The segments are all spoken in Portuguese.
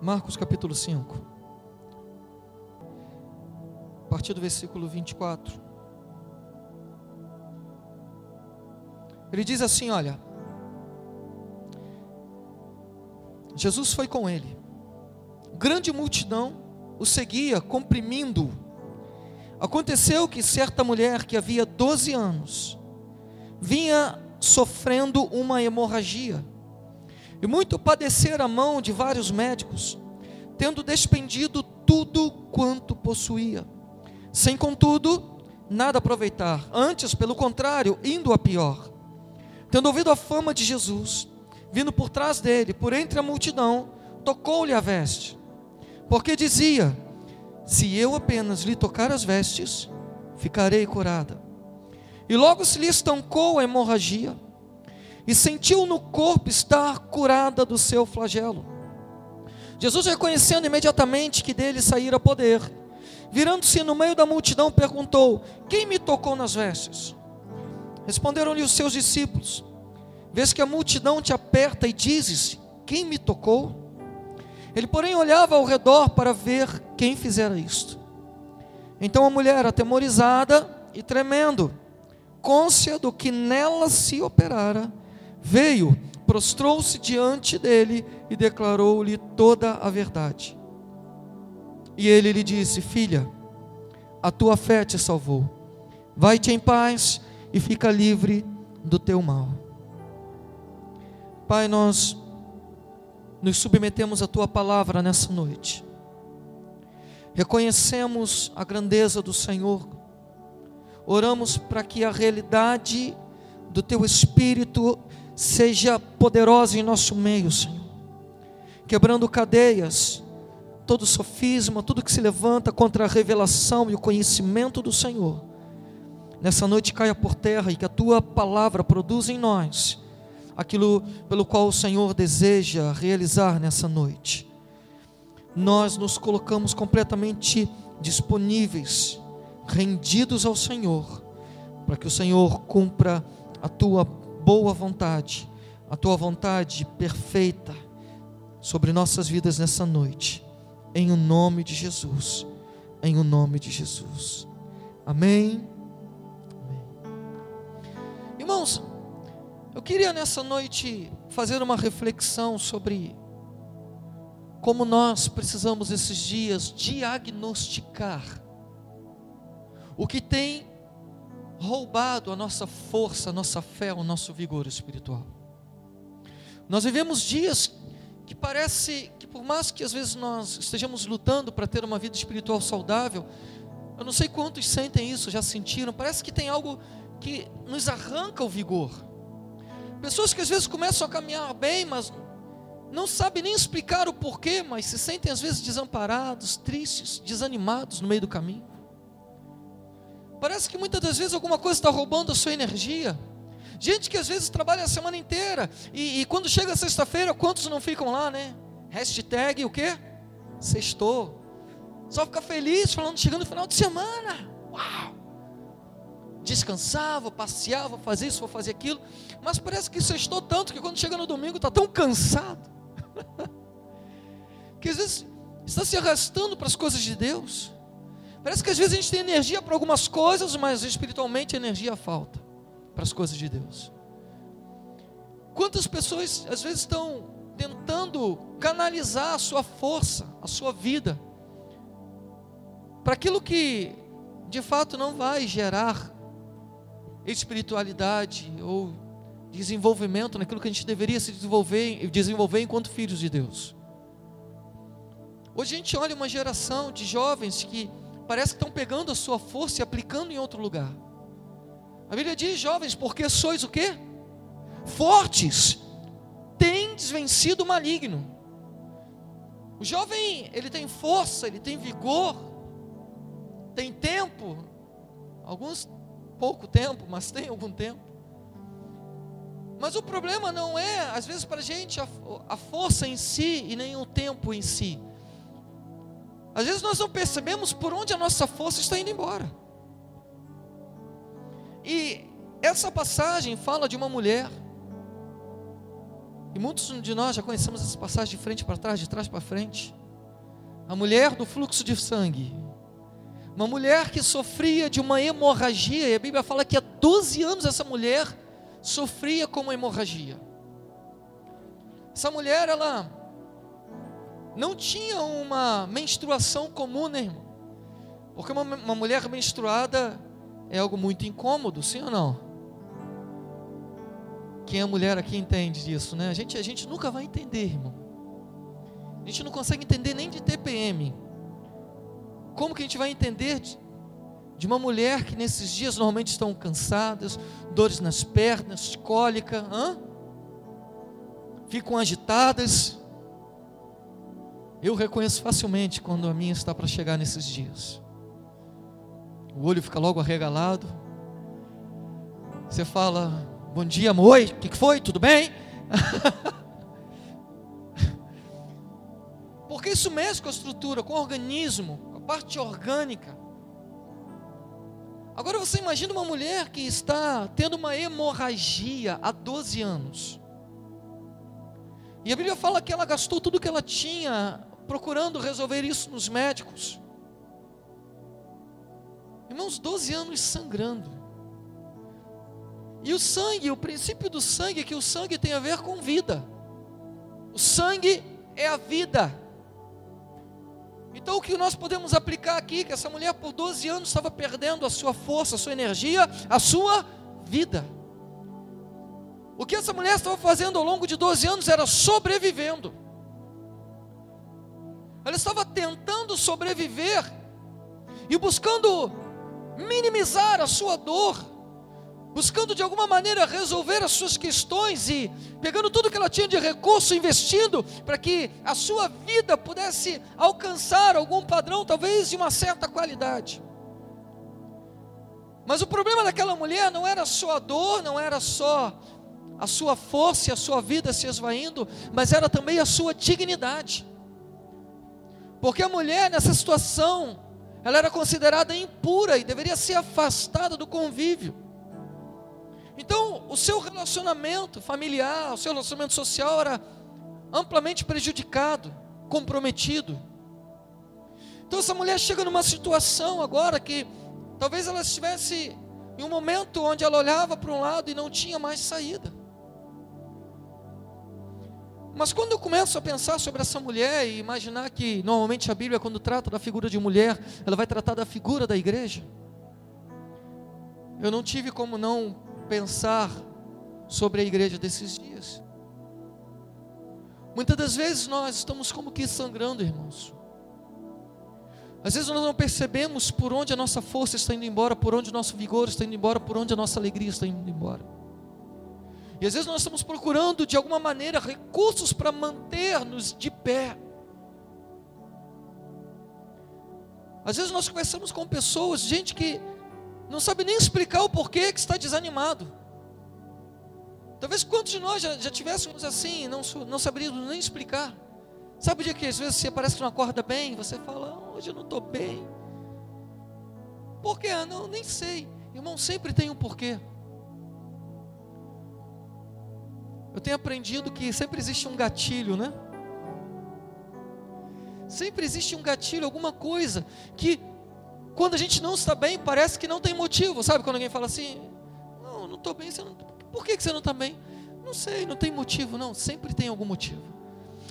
Marcos capítulo 5, a partir do versículo 24. Ele diz assim: Olha, Jesus foi com ele, grande multidão o seguia, comprimindo. Aconteceu que certa mulher que havia 12 anos vinha sofrendo uma hemorragia e muito padecer a mão de vários médicos, tendo despendido tudo quanto possuía, sem contudo nada aproveitar, antes, pelo contrário, indo a pior. Tendo ouvido a fama de Jesus, vindo por trás dele, por entre a multidão, tocou-lhe a veste, porque dizia: Se eu apenas lhe tocar as vestes, ficarei curada. E logo se lhe estancou a hemorragia e sentiu no corpo estar curada do seu flagelo. Jesus, reconhecendo imediatamente que dele saíra poder, virando-se no meio da multidão, perguntou: Quem me tocou nas vestes? Responderam-lhe os seus discípulos: Vês que a multidão te aperta e dizes: Quem me tocou? Ele, porém, olhava ao redor para ver quem fizera isto. Então a mulher, atemorizada e tremendo, côncia do que nela se operara, veio, prostrou-se diante dele e declarou-lhe toda a verdade. E ele lhe disse: Filha, a tua fé te salvou. Vai-te em paz e fica livre do teu mal. Pai, nós nos submetemos à tua palavra nessa noite. Reconhecemos a grandeza do Senhor. Oramos para que a realidade do teu espírito seja poderosa em nosso meio, Senhor, quebrando cadeias, todo sofisma, tudo que se levanta contra a revelação e o conhecimento do Senhor, nessa noite caia por terra e que a tua palavra produza em nós aquilo pelo qual o Senhor deseja realizar nessa noite. Nós nos colocamos completamente disponíveis, rendidos ao Senhor, para que o Senhor cumpra a tua boa vontade, a tua vontade perfeita sobre nossas vidas nessa noite, em o nome de Jesus, em o nome de Jesus. Amém. Amém. Irmãos, eu queria nessa noite fazer uma reflexão sobre como nós precisamos esses dias diagnosticar o que tem roubado a nossa força, a nossa fé, o nosso vigor espiritual. Nós vivemos dias que parece que por mais que às vezes nós estejamos lutando para ter uma vida espiritual saudável, eu não sei quantos sentem isso, já sentiram, parece que tem algo que nos arranca o vigor. Pessoas que às vezes começam a caminhar bem, mas não sabem nem explicar o porquê, mas se sentem às vezes desamparados, tristes, desanimados no meio do caminho. Parece que muitas das vezes alguma coisa está roubando a sua energia. Gente que às vezes trabalha a semana inteira e, e quando chega sexta-feira, quantos não ficam lá, né? Hashtag o quê? Sextou. Só fica feliz falando, chegando no final de semana. Uau! Descansava, passeava, fazia isso, fazia aquilo. Mas parece que sextou tanto que quando chega no domingo está tão cansado. que às vezes está se arrastando para as coisas de Deus. Parece que às vezes a gente tem energia para algumas coisas, mas espiritualmente energia falta para as coisas de Deus. Quantas pessoas às vezes estão tentando canalizar a sua força, a sua vida, para aquilo que de fato não vai gerar espiritualidade ou desenvolvimento naquilo que a gente deveria se desenvolver, desenvolver enquanto filhos de Deus. Hoje a gente olha uma geração de jovens que parece que estão pegando a sua força e aplicando em outro lugar. A Bíblia diz, jovens, porque sois o quê? Fortes, tendes vencido o maligno. O jovem, ele tem força, ele tem vigor, tem tempo, alguns pouco tempo, mas tem algum tempo. Mas o problema não é, às vezes, para a gente, a força em si e nem o tempo em si. Às vezes nós não percebemos por onde a nossa força está indo embora. E essa passagem fala de uma mulher E muitos de nós já conhecemos essa passagem de frente para trás, de trás para frente. A mulher do fluxo de sangue. Uma mulher que sofria de uma hemorragia, e a Bíblia fala que há 12 anos essa mulher sofria com uma hemorragia. Essa mulher, ela não tinha uma menstruação comum, né, irmão? Porque uma, uma mulher menstruada é algo muito incômodo, sim ou não? Quem é mulher aqui entende disso, né? A gente, a gente nunca vai entender, irmão. A gente não consegue entender nem de TPM. Como que a gente vai entender de, de uma mulher que nesses dias normalmente estão cansadas, dores nas pernas, cólica, hã? ficam agitadas? Eu reconheço facilmente quando a minha está para chegar nesses dias. O olho fica logo arregalado. Você fala, bom dia, amor, o que foi? Tudo bem? Porque isso mexe com a estrutura, com o organismo, com a parte orgânica. Agora você imagina uma mulher que está tendo uma hemorragia há 12 anos. E a Bíblia fala que ela gastou tudo que ela tinha procurando resolver isso nos médicos. Irmãos, 12 anos sangrando. E o sangue, o princípio do sangue é que o sangue tem a ver com vida. O sangue é a vida. Então o que nós podemos aplicar aqui, que essa mulher por 12 anos estava perdendo a sua força, a sua energia, a sua vida. O que essa mulher estava fazendo ao longo de 12 anos era sobrevivendo. Ela estava tentando sobreviver e buscando minimizar a sua dor, buscando de alguma maneira resolver as suas questões e pegando tudo que ela tinha de recurso, investindo para que a sua vida pudesse alcançar algum padrão, talvez de uma certa qualidade. Mas o problema daquela mulher não era só a dor, não era só a sua força e a sua vida se esvaindo, mas era também a sua dignidade. Porque a mulher nessa situação, ela era considerada impura e deveria ser afastada do convívio. Então, o seu relacionamento familiar, o seu relacionamento social era amplamente prejudicado, comprometido. Então, essa mulher chega numa situação agora que talvez ela estivesse em um momento onde ela olhava para um lado e não tinha mais saída. Mas quando eu começo a pensar sobre essa mulher e imaginar que normalmente a Bíblia, quando trata da figura de mulher, ela vai tratar da figura da igreja, eu não tive como não pensar sobre a igreja desses dias. Muitas das vezes nós estamos como que sangrando, irmãos. Às vezes nós não percebemos por onde a nossa força está indo embora, por onde o nosso vigor está indo embora, por onde a nossa alegria está indo embora. E às vezes nós estamos procurando de alguma maneira recursos para manter-nos de pé. Às vezes nós conversamos com pessoas, gente que não sabe nem explicar o porquê que está desanimado. Talvez quantos de nós já, já tivéssemos assim, não, não saberíamos nem explicar. Sabe o dia que às vezes você parece que não acorda bem, você fala, ah, hoje eu não estou bem. Por quê? Não, nem sei. Irmão, sempre tem um porquê. Eu tenho aprendido que sempre existe um gatilho, né? Sempre existe um gatilho, alguma coisa que quando a gente não está bem, parece que não tem motivo, sabe? Quando alguém fala assim, não, não estou bem, você não, por que você não está bem? Não sei, não tem motivo, não, sempre tem algum motivo.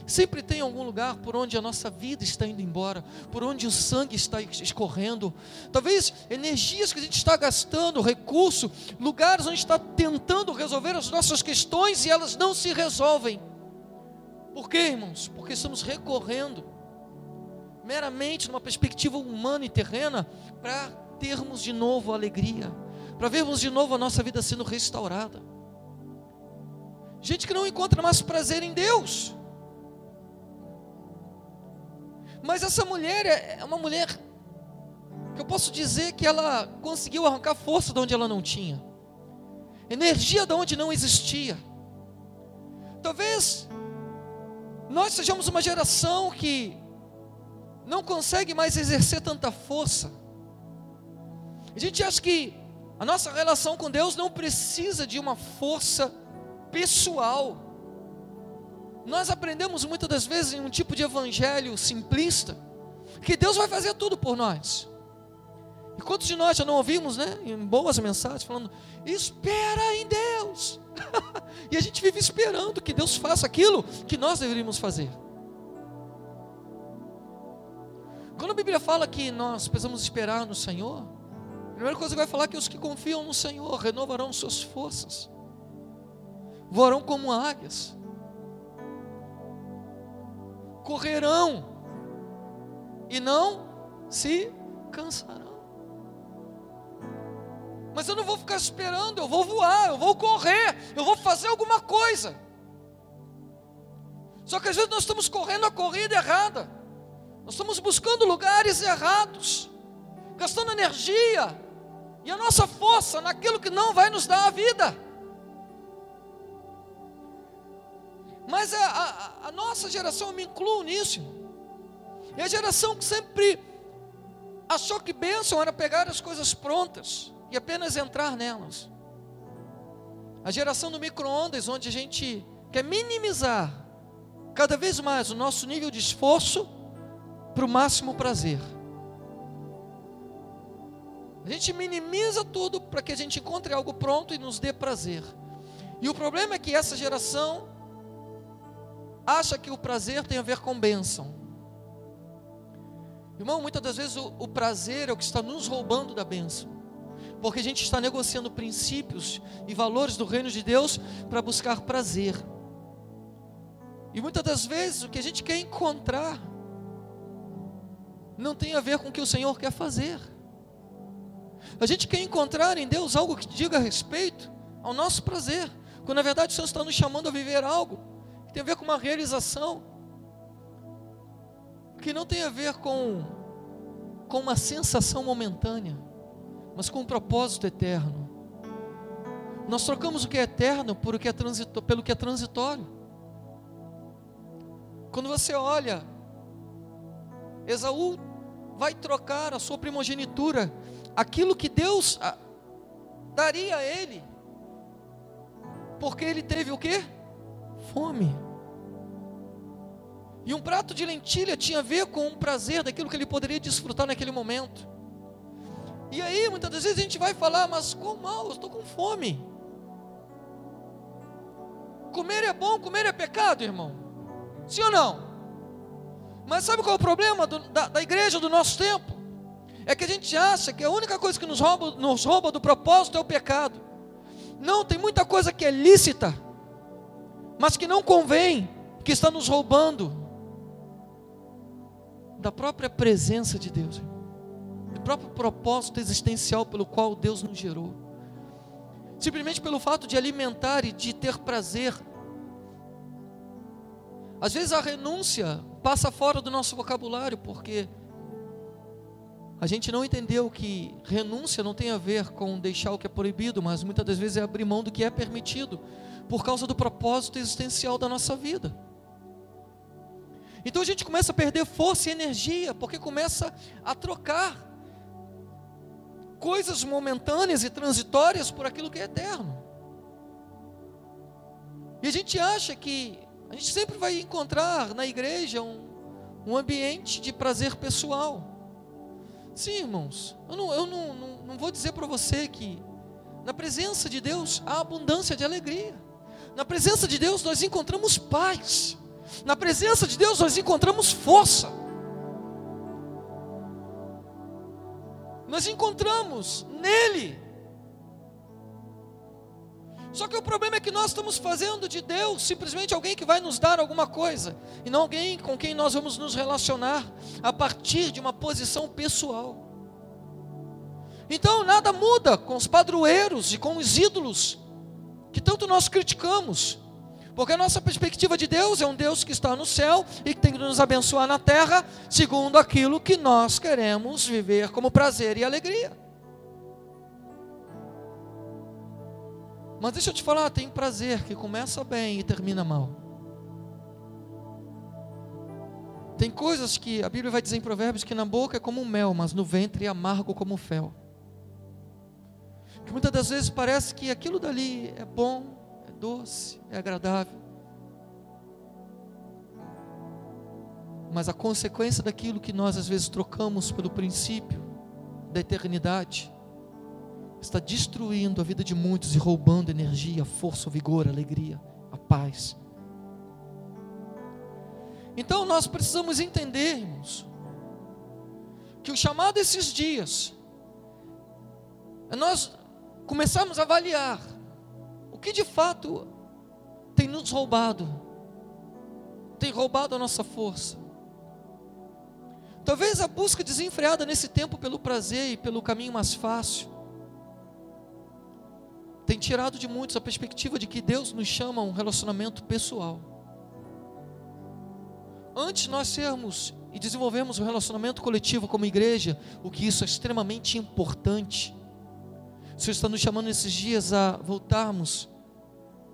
Sempre tem algum lugar por onde a nossa vida está indo embora, por onde o sangue está escorrendo. Talvez energias que a gente está gastando, recurso, lugares onde está tentando resolver as nossas questões e elas não se resolvem. Por quê, irmãos? Porque estamos recorrendo meramente numa perspectiva humana e terrena para termos de novo alegria, para vermos de novo a nossa vida sendo restaurada. Gente que não encontra mais prazer em Deus. Mas essa mulher é, é uma mulher que eu posso dizer que ela conseguiu arrancar força de onde ela não tinha, energia de onde não existia. Talvez nós sejamos uma geração que não consegue mais exercer tanta força. A gente acha que a nossa relação com Deus não precisa de uma força pessoal. Nós aprendemos muitas das vezes em um tipo de evangelho simplista que Deus vai fazer tudo por nós. E quantos de nós já não ouvimos, né, em boas mensagens, falando: espera em Deus. e a gente vive esperando que Deus faça aquilo que nós deveríamos fazer. Quando a Bíblia fala que nós precisamos esperar no Senhor, a primeira coisa que vai falar é que os que confiam no Senhor renovarão suas forças, voarão como águias, correrão e não se cansarão. Mas eu não vou ficar esperando, eu vou voar, eu vou correr, eu vou fazer alguma coisa. Só que às vezes nós estamos correndo a corrida errada, nós estamos buscando lugares errados, gastando energia e a nossa força naquilo que não vai nos dar a vida. Mas a, a, a nossa geração, eu me incluo nisso, é a geração que sempre achou que bênção era pegar as coisas prontas e apenas entrar nelas. A geração do micro-ondas, onde a gente quer minimizar cada vez mais o nosso nível de esforço para o máximo prazer. A gente minimiza tudo para que a gente encontre algo pronto e nos dê prazer. E o problema é que essa geração acha que o prazer tem a ver com bênção. Irmão, muitas das vezes o, o prazer é o que está nos roubando da bênção. Porque a gente está negociando princípios e valores do reino de Deus para buscar prazer. E muitas das vezes o que a gente quer encontrar não tem a ver com o que o Senhor quer fazer. A gente quer encontrar em Deus algo que diga respeito ao nosso prazer, quando na verdade o Senhor está nos chamando a viver algo tem a ver com uma realização que não tem a ver com, com uma sensação momentânea, mas com um propósito eterno. Nós trocamos o que é eterno por o que é pelo que é transitório. Quando você olha, Esaú vai trocar a sua primogenitura, aquilo que Deus ah, daria a ele, porque ele teve o que? Fome. E um prato de lentilha tinha a ver com um prazer daquilo que ele poderia desfrutar naquele momento. E aí, muitas das vezes a gente vai falar, mas como mal, eu estou com fome. Comer é bom, comer é pecado, irmão. Sim ou não? Mas sabe qual é o problema do, da, da, igreja do nosso tempo? É que a gente acha que a única coisa que nos rouba, nos rouba do propósito é o pecado. Não, tem muita coisa que é lícita, mas que não convém, que está nos roubando da própria presença de Deus, do próprio propósito existencial pelo qual Deus nos gerou. Simplesmente pelo fato de alimentar e de ter prazer. Às vezes a renúncia passa fora do nosso vocabulário, porque a gente não entendeu que renúncia não tem a ver com deixar o que é proibido, mas muitas das vezes é abrir mão do que é permitido, por causa do propósito existencial da nossa vida. Então a gente começa a perder força e energia, porque começa a trocar coisas momentâneas e transitórias por aquilo que é eterno. E a gente acha que a gente sempre vai encontrar na igreja um, um ambiente de prazer pessoal. Sim, irmãos, eu não, eu não, não, não vou dizer para você que na presença de Deus há abundância de alegria. Na presença de Deus nós encontramos paz. Na presença de Deus nós encontramos força. Nós encontramos nele. Só que o problema é que nós estamos fazendo de Deus simplesmente alguém que vai nos dar alguma coisa, e não alguém com quem nós vamos nos relacionar a partir de uma posição pessoal. Então nada muda com os padroeiros e com os ídolos que tanto nós criticamos. Porque a nossa perspectiva de Deus é um Deus que está no céu e que tem que nos abençoar na terra, segundo aquilo que nós queremos viver como prazer e alegria. Mas deixa eu te falar, tem prazer que começa bem e termina mal. Tem coisas que a Bíblia vai dizer em Provérbios que na boca é como mel, mas no ventre é amargo como fel. Que muitas das vezes parece que aquilo dali é bom, doce, é agradável. Mas a consequência daquilo que nós às vezes trocamos pelo princípio da eternidade está destruindo a vida de muitos e roubando energia, força, vigor, alegria, a paz. Então nós precisamos entender, irmãos, que o chamado esses dias é nós começarmos a avaliar que de fato tem nos roubado, tem roubado a nossa força. Talvez a busca desenfreada nesse tempo pelo prazer e pelo caminho mais fácil tem tirado de muitos a perspectiva de que Deus nos chama a um relacionamento pessoal. Antes nós sermos e desenvolvermos um relacionamento coletivo como igreja, o que isso é extremamente importante. O Senhor está nos chamando nesses dias a voltarmos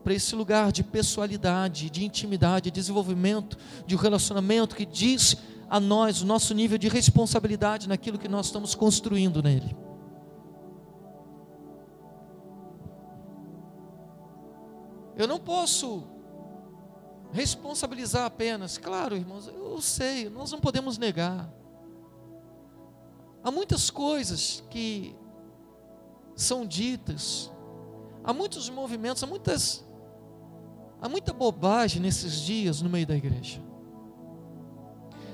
para esse lugar de pessoalidade, de intimidade, de desenvolvimento de um relacionamento que diz a nós o nosso nível de responsabilidade naquilo que nós estamos construindo nele. Eu não posso responsabilizar apenas. Claro, irmãos, eu sei, nós não podemos negar. Há muitas coisas que são ditas, há muitos movimentos, há muitas há muita bobagem nesses dias no meio da igreja.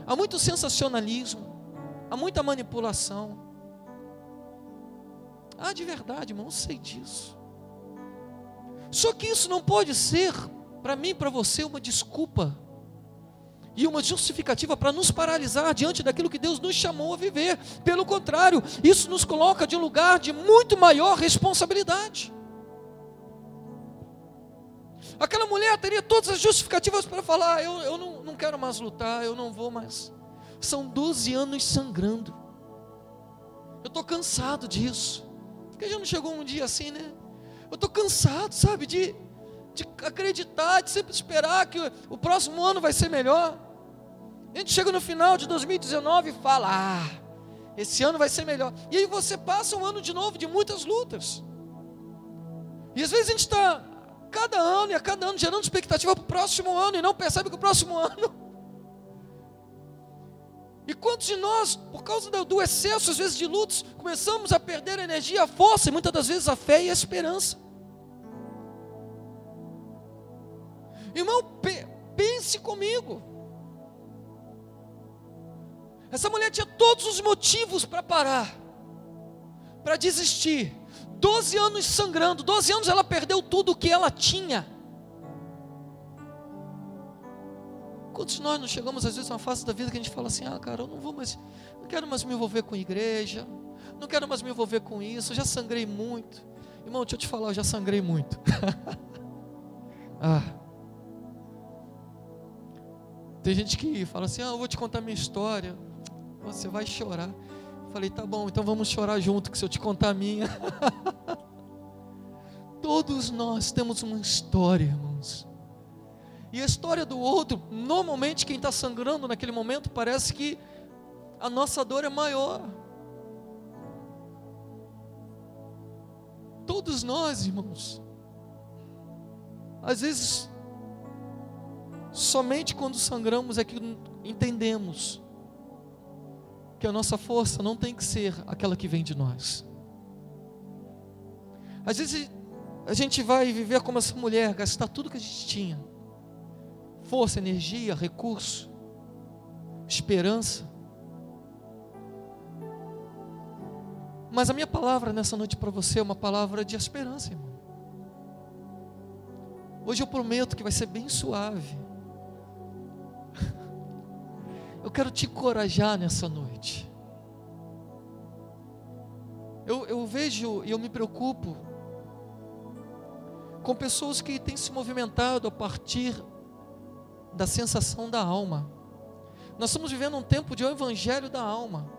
Há muito sensacionalismo, há muita manipulação. Ah, de verdade, irmão, eu sei disso. Só que isso não pode ser, para mim e para você, uma desculpa e uma justificativa para nos paralisar diante daquilo que Deus nos chamou a viver. Pelo contrário, isso nos coloca de um lugar de muito maior responsabilidade. Aquela mulher teria todas as justificativas para falar: eu, eu não, não quero mais lutar, eu não vou mais. São 12 anos sangrando. Eu estou cansado disso. Porque já não chegou um dia assim, né? Eu estou cansado, sabe, de, de acreditar, de sempre esperar que o, o próximo ano vai ser melhor. A gente chega no final de 2019 e fala: Ah, esse ano vai ser melhor. E aí você passa um ano de novo de muitas lutas. E às vezes a gente está, cada ano e a cada ano, gerando expectativa para o próximo ano e não percebe que o próximo ano. E quantos de nós, por causa do excesso, às vezes, de lutas, começamos a perder a energia, a força e muitas das vezes a fé e a esperança? Irmão, pense comigo. Essa mulher tinha todos os motivos para parar, para desistir. Doze anos sangrando, doze anos ela perdeu tudo o que ela tinha. Quantos nós não chegamos às vezes a uma fase da vida que a gente fala assim: ah, cara, eu não vou mais, não quero mais me envolver com igreja, não quero mais me envolver com isso, eu já sangrei muito. Irmão, deixa eu te falar, eu já sangrei muito. ah. Tem gente que fala assim: ah, eu vou te contar minha história, você vai chorar. Falei: tá bom, então vamos chorar junto, que se eu te contar a minha. Todos nós temos uma história, irmãos. E a história do outro, normalmente quem está sangrando naquele momento, parece que a nossa dor é maior. Todos nós, irmãos, às vezes, somente quando sangramos é que entendemos que a nossa força não tem que ser aquela que vem de nós. Às vezes a gente vai viver como essa mulher, gastar tudo que a gente tinha força, energia, recurso, esperança. Mas a minha palavra nessa noite para você é uma palavra de esperança, irmão. Hoje eu prometo que vai ser bem suave. Eu quero te encorajar nessa noite. Eu, eu vejo e eu me preocupo com pessoas que têm se movimentado a partir da sensação da alma. Nós estamos vivendo um tempo de um evangelho da alma.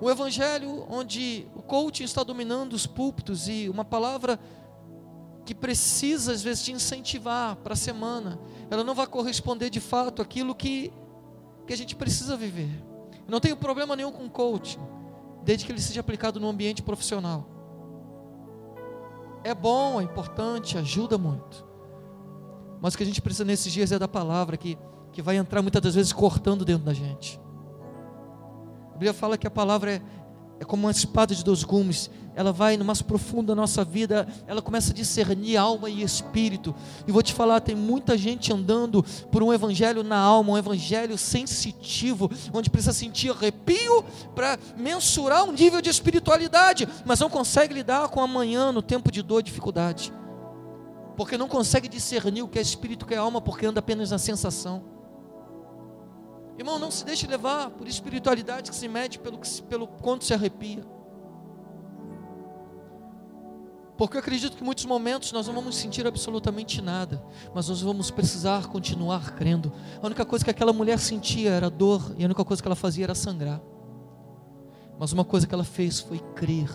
O evangelho onde o coaching está dominando os púlpitos e uma palavra que precisa às vezes te incentivar para a semana, ela não vai corresponder de fato àquilo que, que a gente precisa viver. Não tenho problema nenhum com coaching, desde que ele seja aplicado no ambiente profissional. É bom, é importante, ajuda muito. Mas o que a gente precisa nesses dias é da palavra que que vai entrar muitas das vezes cortando dentro da gente. A Bíblia fala que a palavra é, é como uma espada de dois gumes, ela vai no mais profundo da nossa vida, ela começa a discernir alma e espírito. E vou te falar, tem muita gente andando por um evangelho na alma, um evangelho sensitivo, onde precisa sentir arrepio para mensurar um nível de espiritualidade, mas não consegue lidar com amanhã no tempo de dor e dificuldade. Porque não consegue discernir o que é espírito, o que é alma, porque anda apenas na sensação. Irmão, não se deixe levar por espiritualidade que se mede pelo, pelo quanto se arrepia. Porque eu acredito que em muitos momentos nós não vamos sentir absolutamente nada, mas nós vamos precisar continuar crendo. A única coisa que aquela mulher sentia era dor, e a única coisa que ela fazia era sangrar. Mas uma coisa que ela fez foi crer.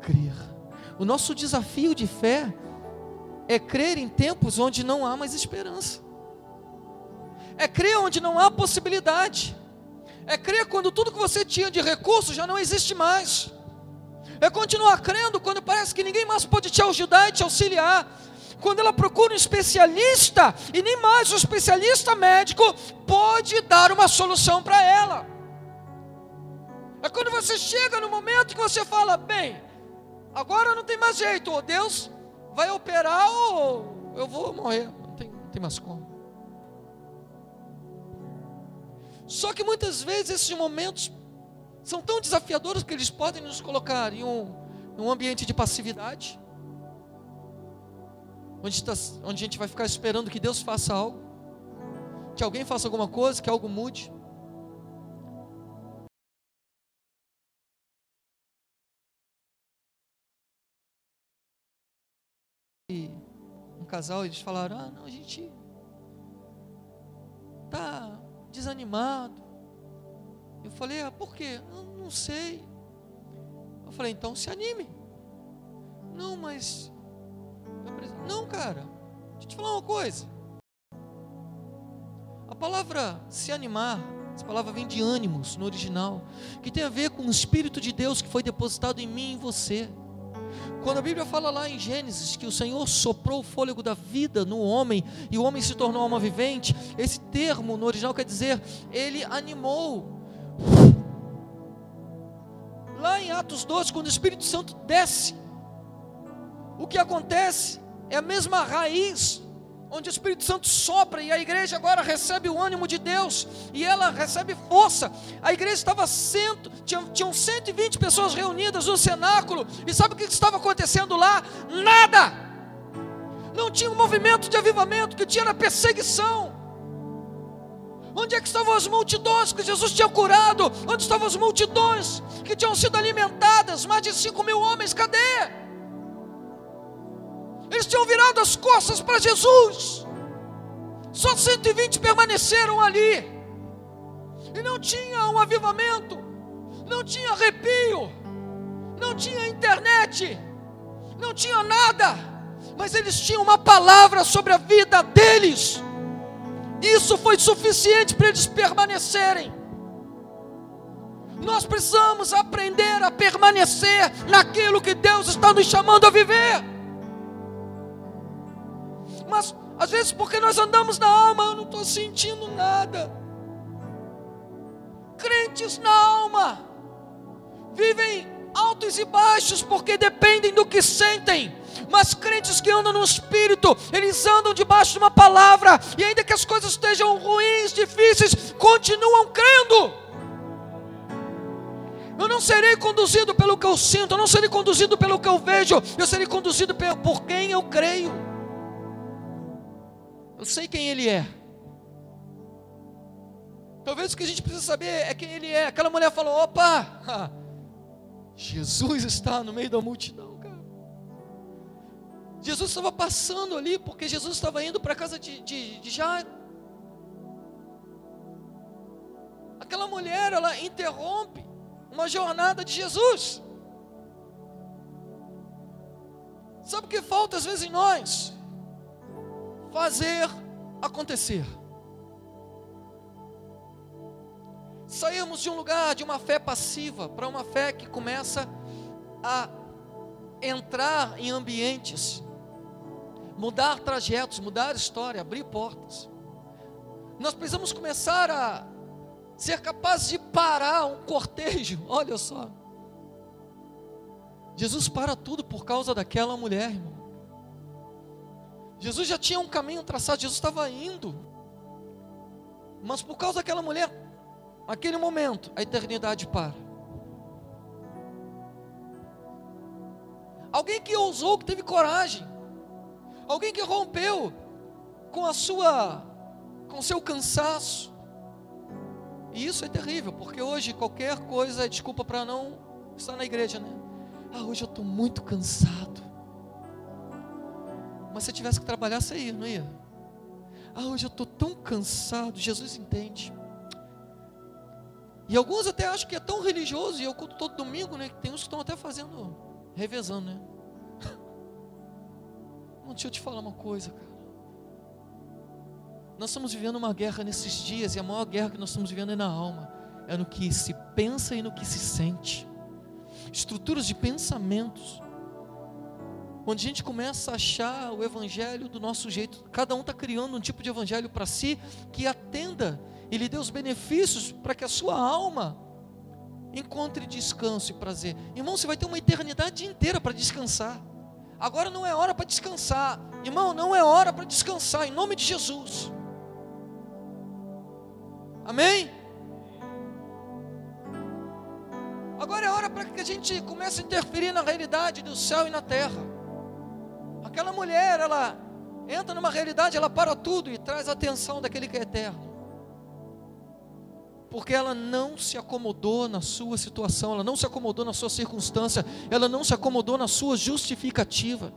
Crer. O nosso desafio de fé é crer em tempos onde não há mais esperança. É crer onde não há possibilidade. É crer quando tudo que você tinha de recurso já não existe mais é continuar crendo quando parece que ninguém mais pode te ajudar e te auxiliar. Quando ela procura um especialista e nem mais o especialista médico pode dar uma solução para ela. É quando você chega no momento que você fala: bem, agora não tem mais jeito, ou Deus vai operar ou eu vou morrer, não tem, não tem mais como. Só que muitas vezes esses momentos são tão desafiadores que eles podem nos colocar em um, em um ambiente de passividade, onde, tá, onde a gente vai ficar esperando que Deus faça algo, que alguém faça alguma coisa, que algo mude. E um casal, eles falaram: Ah, não, a gente está desanimado eu falei, ah, por quê? Eu não sei. Eu falei, então se anime. Não, mas. Não, cara. Deixa eu te falar uma coisa. A palavra se animar, essa palavra vem de ânimos no original, que tem a ver com o Espírito de Deus que foi depositado em mim e em você. Quando a Bíblia fala lá em Gênesis que o Senhor soprou o fôlego da vida no homem e o homem se tornou alma vivente, esse termo no original quer dizer ele animou Lá em Atos 12, quando o Espírito Santo desce, o que acontece é a mesma raiz, onde o Espírito Santo sopra e a igreja agora recebe o ânimo de Deus e ela recebe força. A igreja estava cento, tinham, tinham 120 pessoas reunidas no cenáculo, e sabe o que estava acontecendo lá? Nada! Não tinha um movimento de avivamento, que tinha na perseguição. Onde é que estavam as multidões que Jesus tinha curado? Onde estavam as multidões que tinham sido alimentadas? Mais de 5 mil homens, cadê? Eles tinham virado as costas para Jesus. Só 120 permaneceram ali. E não tinha um avivamento, não tinha arrepio, não tinha internet, não tinha nada, mas eles tinham uma palavra sobre a vida deles. Isso foi suficiente para eles permanecerem. Nós precisamos aprender a permanecer naquilo que Deus está nos chamando a viver. Mas às vezes porque nós andamos na alma, eu não estou sentindo nada. Crentes na alma vivem altos e baixos porque dependem do que sentem mas crentes que andam no Espírito, eles andam debaixo de uma palavra, e ainda que as coisas estejam ruins, difíceis, continuam crendo. Eu não serei conduzido pelo que eu sinto, eu não serei conduzido pelo que eu vejo, eu serei conduzido por quem eu creio. Eu sei quem Ele é. Talvez o que a gente precisa saber é quem Ele é. Aquela mulher falou: opa, Jesus está no meio da multidão. Jesus estava passando ali porque Jesus estava indo para a casa de, de, de Jairo. Aquela mulher, ela interrompe uma jornada de Jesus. Sabe o que falta às vezes em nós? Fazer acontecer. Saímos de um lugar de uma fé passiva para uma fé que começa a entrar em ambientes mudar trajetos, mudar história, abrir portas. Nós precisamos começar a ser capazes de parar um cortejo. Olha só. Jesus para tudo por causa daquela mulher, irmão. Jesus já tinha um caminho traçado, Jesus estava indo. Mas por causa daquela mulher, naquele momento, a eternidade para. Alguém que ousou, que teve coragem. Alguém que rompeu com a sua com seu cansaço. E isso é terrível, porque hoje qualquer coisa é desculpa para não estar na igreja, né? Ah, hoje eu estou muito cansado. Mas se tivesse que trabalhar, você ia, não ia? Ah, hoje eu estou tão cansado. Jesus entende. E alguns até acham que é tão religioso, e eu conto todo domingo, né? Tem uns que estão até fazendo, revezando, né? Deixa eu te falar uma coisa, cara. Nós estamos vivendo uma guerra nesses dias, e a maior guerra que nós estamos vivendo é na alma, é no que se pensa e no que se sente. Estruturas de pensamentos, onde a gente começa a achar o evangelho do nosso jeito, cada um está criando um tipo de evangelho para si que atenda e lhe dê os benefícios para que a sua alma encontre descanso e prazer. Irmão, você vai ter uma eternidade inteira para descansar. Agora não é hora para descansar, irmão, não é hora para descansar, em nome de Jesus. Amém? Agora é hora para que a gente comece a interferir na realidade do céu e na terra. Aquela mulher, ela entra numa realidade, ela para tudo e traz a atenção daquele que é eterno. Porque ela não se acomodou na sua situação, ela não se acomodou na sua circunstância, ela não se acomodou na sua justificativa.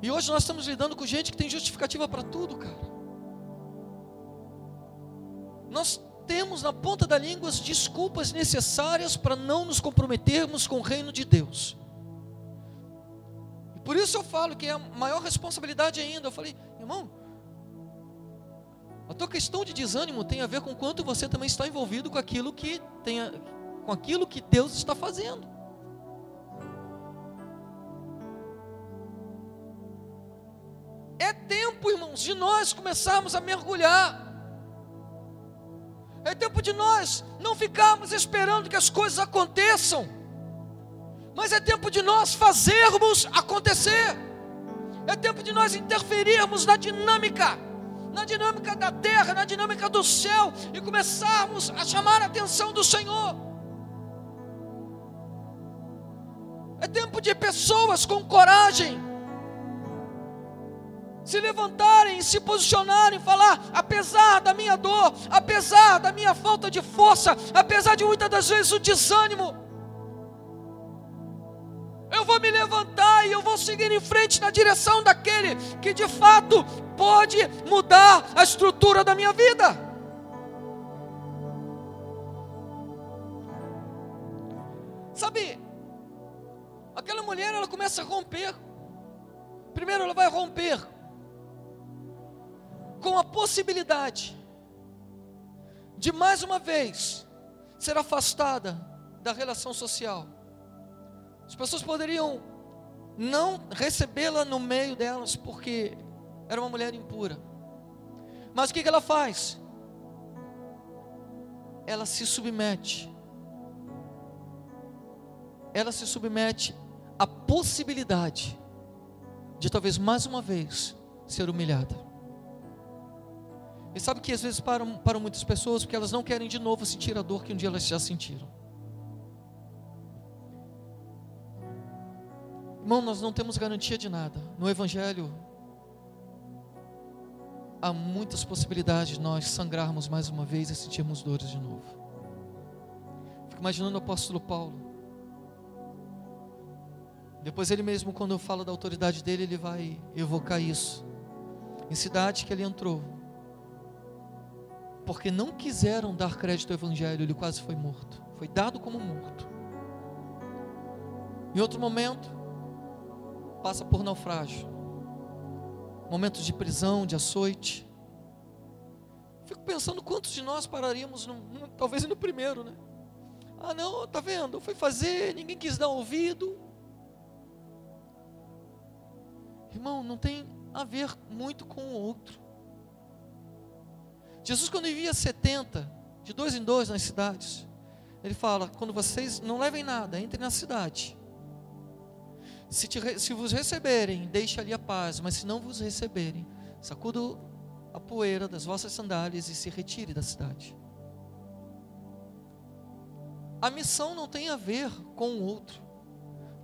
E hoje nós estamos lidando com gente que tem justificativa para tudo, cara. Nós temos na ponta da língua as desculpas necessárias para não nos comprometermos com o reino de Deus. Por isso eu falo que é a maior responsabilidade ainda. Eu falei, irmão, a tua questão de desânimo tem a ver com quanto você também está envolvido com aquilo que tem a, com aquilo que Deus está fazendo. É tempo, irmãos, de nós começarmos a mergulhar é tempo de nós não ficarmos esperando que as coisas aconteçam, mas é tempo de nós fazermos acontecer. É tempo de nós interferirmos na dinâmica, na dinâmica da terra, na dinâmica do céu e começarmos a chamar a atenção do Senhor. É tempo de pessoas com coragem se levantarem se posicionarem, falar, apesar da minha dor, apesar da minha falta de força, apesar de muitas das vezes o desânimo, eu vou me levantar e eu vou seguir em frente na direção daquele que de fato pode mudar a estrutura da minha vida. Sabe, aquela mulher ela começa a romper. Primeiro ela vai romper com a possibilidade de mais uma vez ser afastada da relação social. As pessoas poderiam não recebê-la no meio delas porque era uma mulher impura. Mas o que ela faz? Ela se submete. Ela se submete à possibilidade de talvez mais uma vez ser humilhada. E sabe que às vezes param, param muitas pessoas porque elas não querem de novo sentir a dor que um dia elas já sentiram. Irmão, nós não temos garantia de nada. No Evangelho, há muitas possibilidades de nós sangrarmos mais uma vez e sentirmos dores de novo. Fico imaginando o apóstolo Paulo. Depois ele mesmo, quando fala da autoridade dele, ele vai evocar isso. Em cidade que ele entrou, porque não quiseram dar crédito ao Evangelho, ele quase foi morto. Foi dado como morto. Em outro momento, passa por naufrágio. Momentos de prisão, de açoite. Fico pensando quantos de nós pararíamos, no, no, talvez no primeiro, né? Ah, não, tá vendo? Foi fazer, ninguém quis dar ouvido. Irmão, não tem a ver muito com o outro. Jesus, quando envia 70, de dois em dois nas cidades, ele fala: quando vocês não levem nada, entrem na cidade. Se, te, se vos receberem, deixe ali a paz, mas se não vos receberem, sacuda a poeira das vossas sandálias e se retire da cidade. A missão não tem a ver com o outro,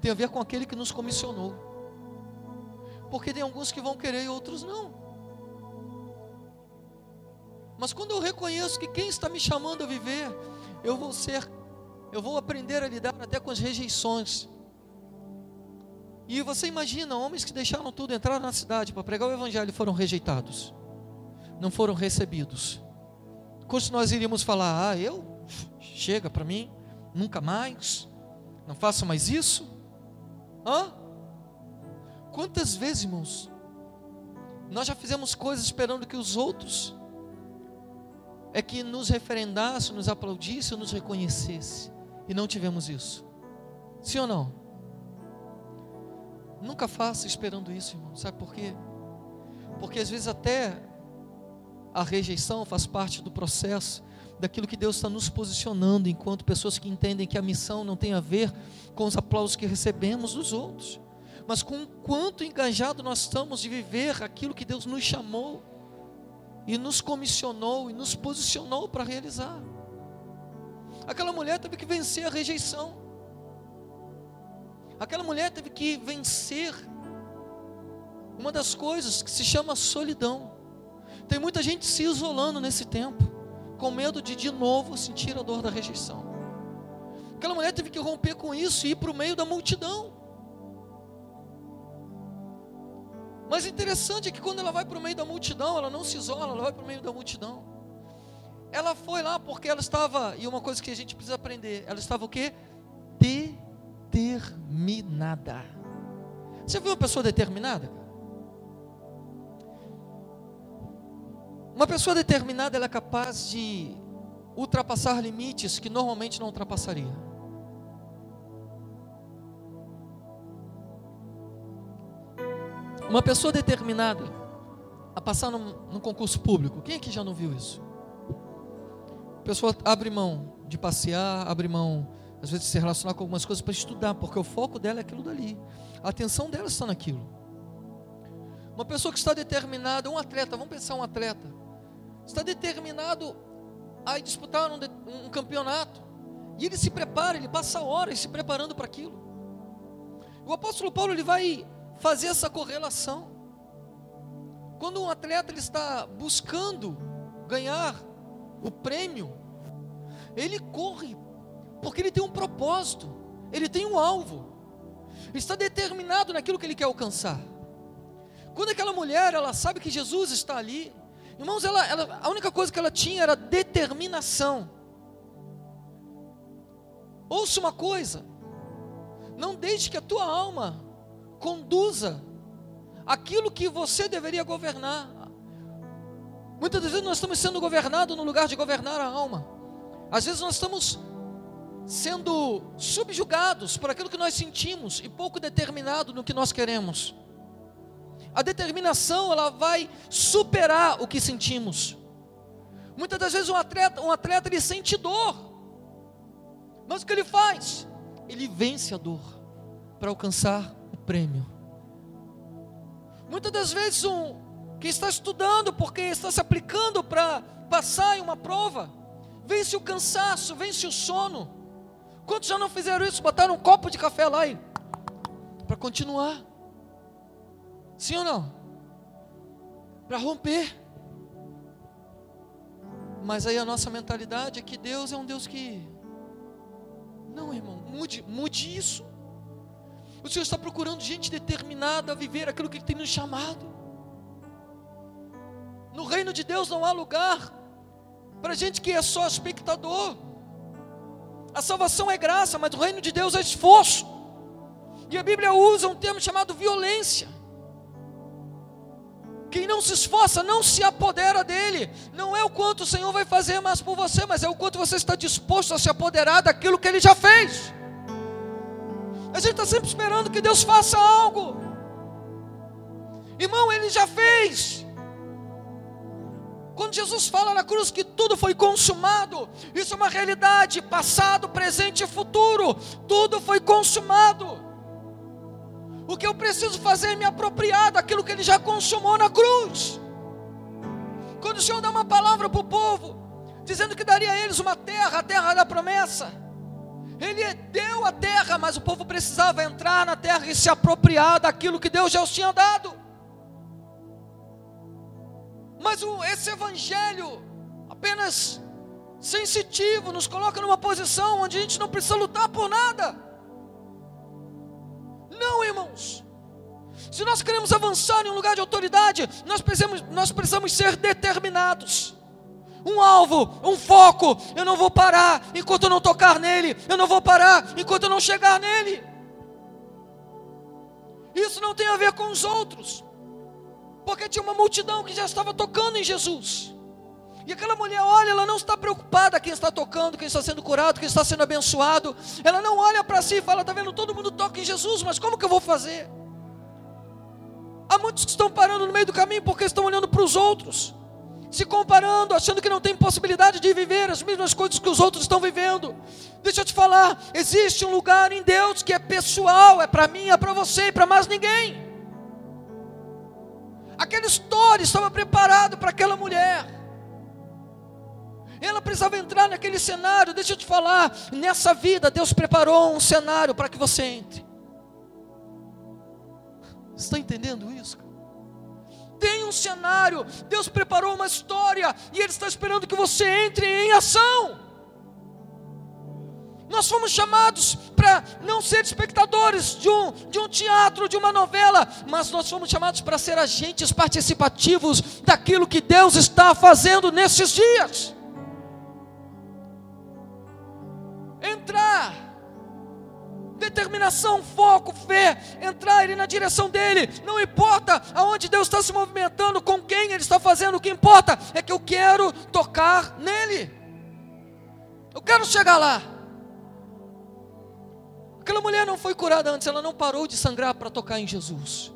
tem a ver com aquele que nos comissionou. Porque tem alguns que vão querer e outros não. Mas quando eu reconheço que quem está me chamando a viver, eu vou ser, eu vou aprender a lidar até com as rejeições. E você imagina, homens que deixaram tudo, entraram na cidade para pregar o evangelho e foram rejeitados. Não foram recebidos. Quando nós iríamos falar, ah, eu, chega para mim, nunca mais, não faço mais isso? Hã? Quantas vezes, irmãos, nós já fizemos coisas esperando que os outros é que nos referendasse, nos aplaudisse, nos reconhecesse, e não tivemos isso. Sim ou não? Nunca faça esperando isso, irmão. Sabe por quê? Porque às vezes até a rejeição faz parte do processo daquilo que Deus está nos posicionando enquanto pessoas que entendem que a missão não tem a ver com os aplausos que recebemos dos outros, mas com o quanto engajado nós estamos de viver aquilo que Deus nos chamou e nos comissionou e nos posicionou para realizar. Aquela mulher teve que vencer a rejeição. Aquela mulher teve que vencer uma das coisas que se chama solidão. Tem muita gente se isolando nesse tempo com medo de de novo sentir a dor da rejeição. Aquela mulher teve que romper com isso e ir para o meio da multidão. Mas interessante é que quando ela vai para o meio da multidão, ela não se isola, ela vai para o meio da multidão. Ela foi lá porque ela estava, e uma coisa que a gente precisa aprender, ela estava o quê? Determinada. Você viu uma pessoa determinada? Uma pessoa determinada ela é capaz de ultrapassar limites que normalmente não ultrapassaria. Uma pessoa determinada a passar num, num, concurso público, quem aqui já não viu isso? A pessoa abre mão de passear, abre mão, às vezes, se relacionar com algumas coisas para estudar, porque o foco dela é aquilo dali, a atenção dela está naquilo. Uma pessoa que está determinada, um atleta, vamos pensar um atleta, está determinado a disputar um, um campeonato. E ele se prepara, ele passa horas se preparando para aquilo. O apóstolo Paulo ele vai fazer essa correlação. Quando um atleta ele está buscando ganhar o prêmio, ele corre porque ele tem um propósito, ele tem um alvo, está determinado naquilo que ele quer alcançar. Quando aquela mulher ela sabe que Jesus está ali, Irmãos, ela, ela, a única coisa que ela tinha era determinação. Ouça uma coisa: não deixe que a tua alma conduza aquilo que você deveria governar. Muitas vezes nós estamos sendo governados no lugar de governar a alma. Às vezes nós estamos sendo subjugados por aquilo que nós sentimos e pouco determinado no que nós queremos. A determinação ela vai superar o que sentimos. Muitas das vezes um atleta, um atleta ele sente dor. Mas o que ele faz? Ele vence a dor para alcançar o prêmio. Muitas das vezes um que está estudando porque está se aplicando para passar em uma prova, vence o cansaço, vence o sono. Quantos já não fizeram isso? Botaram um copo de café lá e para continuar. Sim ou não? Para romper. Mas aí a nossa mentalidade é que Deus é um Deus que. Não, irmão, mude, mude isso. O Senhor está procurando gente determinada a viver aquilo que Ele tem nos chamado. No reino de Deus não há lugar para gente que é só espectador. A salvação é graça, mas o reino de Deus é esforço. E a Bíblia usa um termo chamado violência. Quem não se esforça não se apodera dele. Não é o quanto o Senhor vai fazer mais por você, mas é o quanto você está disposto a se apoderar daquilo que ele já fez. A gente está sempre esperando que Deus faça algo. Irmão, ele já fez. Quando Jesus fala na cruz que tudo foi consumado, isso é uma realidade, passado, presente e futuro, tudo foi consumado. O que eu preciso fazer é me apropriar daquilo que ele já consumou na cruz. Quando o Senhor dá uma palavra para o povo, dizendo que daria a eles uma terra, a terra da promessa. Ele deu a terra, mas o povo precisava entrar na terra e se apropriar daquilo que Deus já os tinha dado. Mas o, esse evangelho apenas sensitivo nos coloca numa posição onde a gente não precisa lutar por nada. Não, irmãos. Se nós queremos avançar em um lugar de autoridade, nós precisamos, nós precisamos ser determinados. Um alvo, um foco. Eu não vou parar enquanto eu não tocar nele. Eu não vou parar enquanto eu não chegar nele. Isso não tem a ver com os outros porque tinha uma multidão que já estava tocando em Jesus. E aquela mulher olha, ela não está preocupada quem está tocando, quem está sendo curado, quem está sendo abençoado. Ela não olha para si e fala: está vendo, todo mundo toca em Jesus, mas como que eu vou fazer? Há muitos que estão parando no meio do caminho porque estão olhando para os outros, se comparando, achando que não tem possibilidade de viver as mesmas coisas que os outros estão vivendo. Deixa eu te falar: existe um lugar em Deus que é pessoal, é para mim, é para você e para mais ninguém. Aquela história estava preparado para aquela mulher. Ela precisava entrar naquele cenário. Deixa eu te falar, nessa vida Deus preparou um cenário para que você entre. Está entendendo isso? Tem um cenário, Deus preparou uma história e Ele está esperando que você entre em ação. Nós fomos chamados para não ser espectadores de um, de um teatro, de uma novela, mas nós fomos chamados para ser agentes participativos daquilo que Deus está fazendo nesses dias. Entrar, determinação, foco, fé, entrar ele na direção dele, não importa aonde Deus está se movimentando, com quem ele está fazendo, o que importa é que eu quero tocar nele, eu quero chegar lá. Aquela mulher não foi curada antes, ela não parou de sangrar para tocar em Jesus.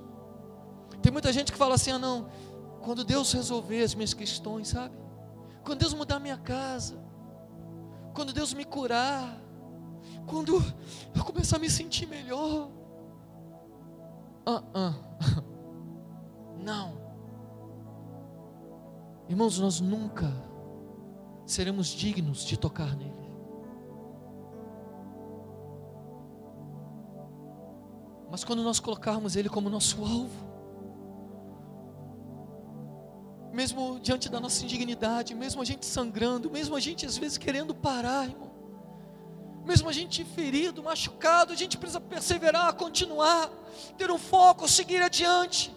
Tem muita gente que fala assim: ah, não, quando Deus resolver as minhas questões, sabe? Quando Deus mudar minha casa, quando Deus me curar, quando eu começar a me sentir melhor. Ah, ah. Não. Irmãos, nós nunca seremos dignos de tocar nele. Mas quando nós colocarmos Ele como nosso alvo, mesmo diante da nossa indignidade, mesmo a gente sangrando, mesmo a gente às vezes querendo parar, irmão, mesmo a gente ferido, machucado, a gente precisa perseverar, continuar, ter um foco, seguir adiante,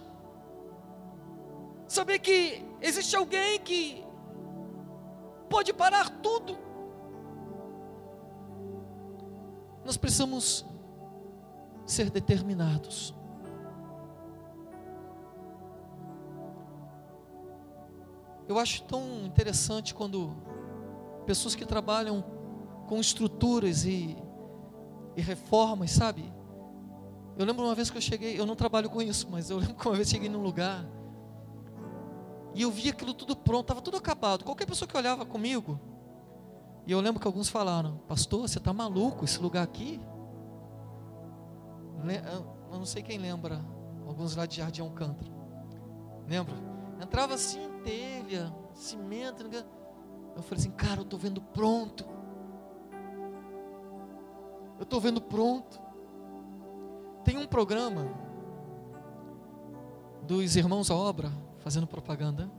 saber que existe alguém que pode parar tudo. Nós precisamos ser determinados. Eu acho tão interessante quando pessoas que trabalham com estruturas e, e reformas, sabe? Eu lembro uma vez que eu cheguei, eu não trabalho com isso, mas eu lembro que uma vez cheguei num lugar e eu vi aquilo tudo pronto, estava tudo acabado. Qualquer pessoa que olhava comigo, e eu lembro que alguns falaram: Pastor, você está maluco? Esse lugar aqui eu não sei quem lembra, alguns lá de Jardim Alcântara. Lembra? Entrava assim, telha, cimento. Eu falei assim, cara, eu estou vendo pronto. Eu estou vendo pronto. Tem um programa dos irmãos à obra fazendo propaganda.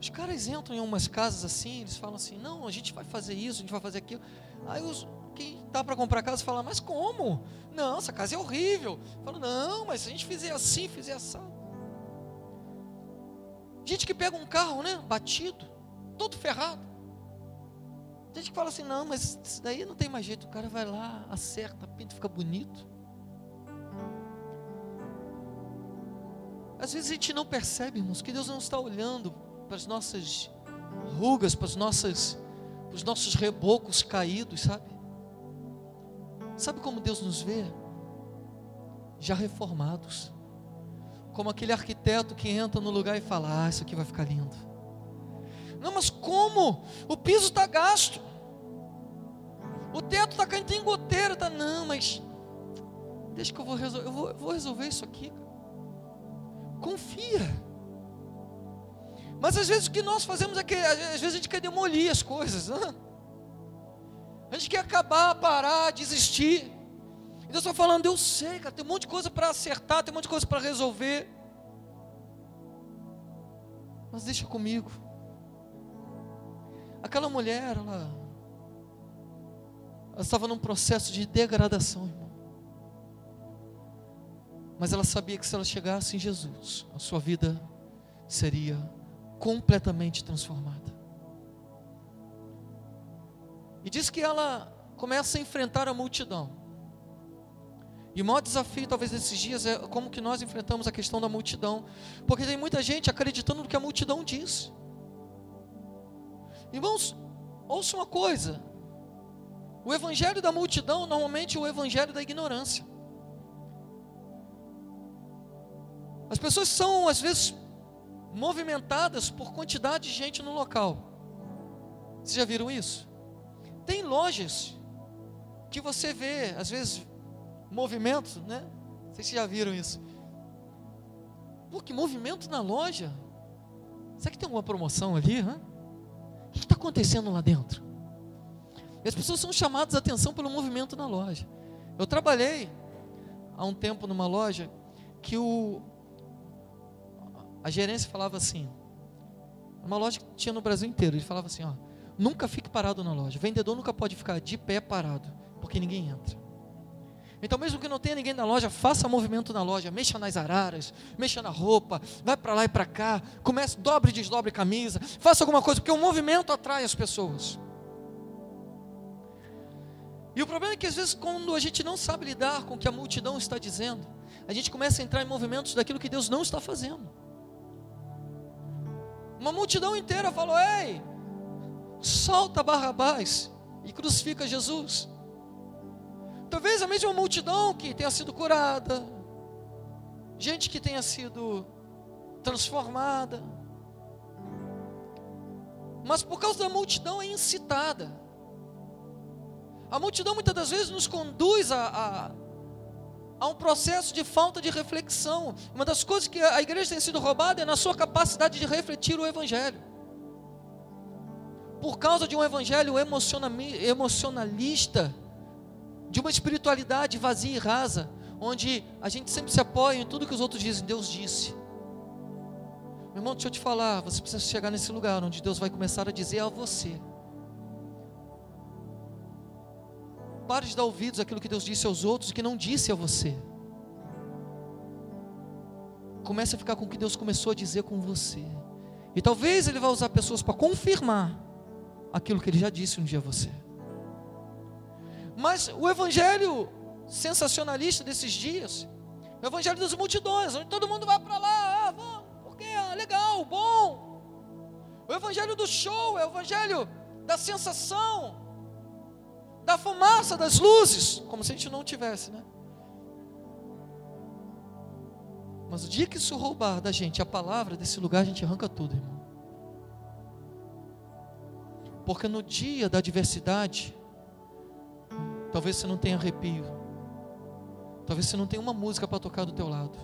Os caras entram em umas casas assim, eles falam assim: não, a gente vai fazer isso, a gente vai fazer aquilo. Aí os, quem dá para comprar casa fala, mas como? Não, essa casa é horrível. Fala, não, mas se a gente fizer assim, fizer assado. Gente que pega um carro, né, batido, todo ferrado. Gente que fala assim, não, mas isso daí não tem mais jeito. O cara vai lá, acerta, pinta, fica bonito. Às vezes a gente não percebe, irmãos, que Deus não está olhando para as nossas rugas, para, as nossas, para os nossos rebocos caídos, sabe? Sabe como Deus nos vê? Já reformados. como aquele arquiteto que entra no lugar e fala: Ah, isso aqui vai ficar lindo. Não, mas como? O piso está gasto. O teto está caindo em goteira, tá? Não, mas deixa que eu vou resolver, eu vou, eu vou resolver isso aqui. Confia. Mas às vezes o que nós fazemos é que às vezes a gente quer demolir as coisas. Né? A gente quer acabar, parar, desistir. E Deus está falando, eu sei, cara, tem um monte de coisa para acertar, tem um monte de coisa para resolver. Mas deixa comigo. Aquela mulher, ela, ela estava num processo de degradação, irmão. Mas ela sabia que se ela chegasse em Jesus, a sua vida seria completamente transformada. E diz que ela começa a enfrentar a multidão. E o maior desafio, talvez, nesses dias é como que nós enfrentamos a questão da multidão. Porque tem muita gente acreditando no que a multidão diz. Irmãos, ouça uma coisa: o evangelho da multidão normalmente é o evangelho da ignorância. As pessoas são, às vezes, movimentadas por quantidade de gente no local. Vocês já viram isso? Tem lojas que você vê, às vezes, movimento, né? Vocês já viram isso? Pô, que movimento na loja? Será que tem alguma promoção ali? O que está acontecendo lá dentro? E as pessoas são chamadas a atenção pelo movimento na loja. Eu trabalhei há um tempo numa loja que o, a gerência falava assim, uma loja que tinha no Brasil inteiro, ele falava assim, ó, nunca fique parado na loja. O vendedor nunca pode ficar de pé parado, porque ninguém entra. Então, mesmo que não tenha ninguém na loja, faça movimento na loja, mexa nas araras, mexa na roupa, vai para lá e para cá, comece, dobre e desdobre camisa, faça alguma coisa, porque o movimento atrai as pessoas. E o problema é que às vezes, quando a gente não sabe lidar com o que a multidão está dizendo, a gente começa a entrar em movimentos daquilo que Deus não está fazendo. Uma multidão inteira falou: Ei, solta Barrabás e crucifica Jesus. Talvez a mesma multidão que tenha sido curada, gente que tenha sido transformada, mas por causa da multidão é incitada. A multidão muitas das vezes nos conduz a, a, a, um processo de falta de reflexão. Uma das coisas que a igreja tem sido roubada é na sua capacidade de refletir o Evangelho. Por causa de um Evangelho emocionalista, de uma espiritualidade vazia e rasa, onde a gente sempre se apoia em tudo que os outros dizem, Deus disse. Meu irmão, deixa eu te falar, você precisa chegar nesse lugar onde Deus vai começar a dizer a você. Pare de dar ouvidos àquilo que Deus disse aos outros que não disse a você. Comece a ficar com o que Deus começou a dizer com você. E talvez Ele vá usar pessoas para confirmar aquilo que Ele já disse um dia a você. Mas o evangelho sensacionalista desses dias, o evangelho das multidões, onde todo mundo vai para lá, ah, vamos, porque é legal, bom. O evangelho do show, é o evangelho da sensação, da fumaça, das luzes, como se a gente não tivesse, né? Mas o dia que isso roubar da gente a palavra desse lugar, a gente arranca tudo, irmão. Porque no dia da adversidade, Talvez você não tenha arrepio. Talvez você não tenha uma música para tocar do teu lado.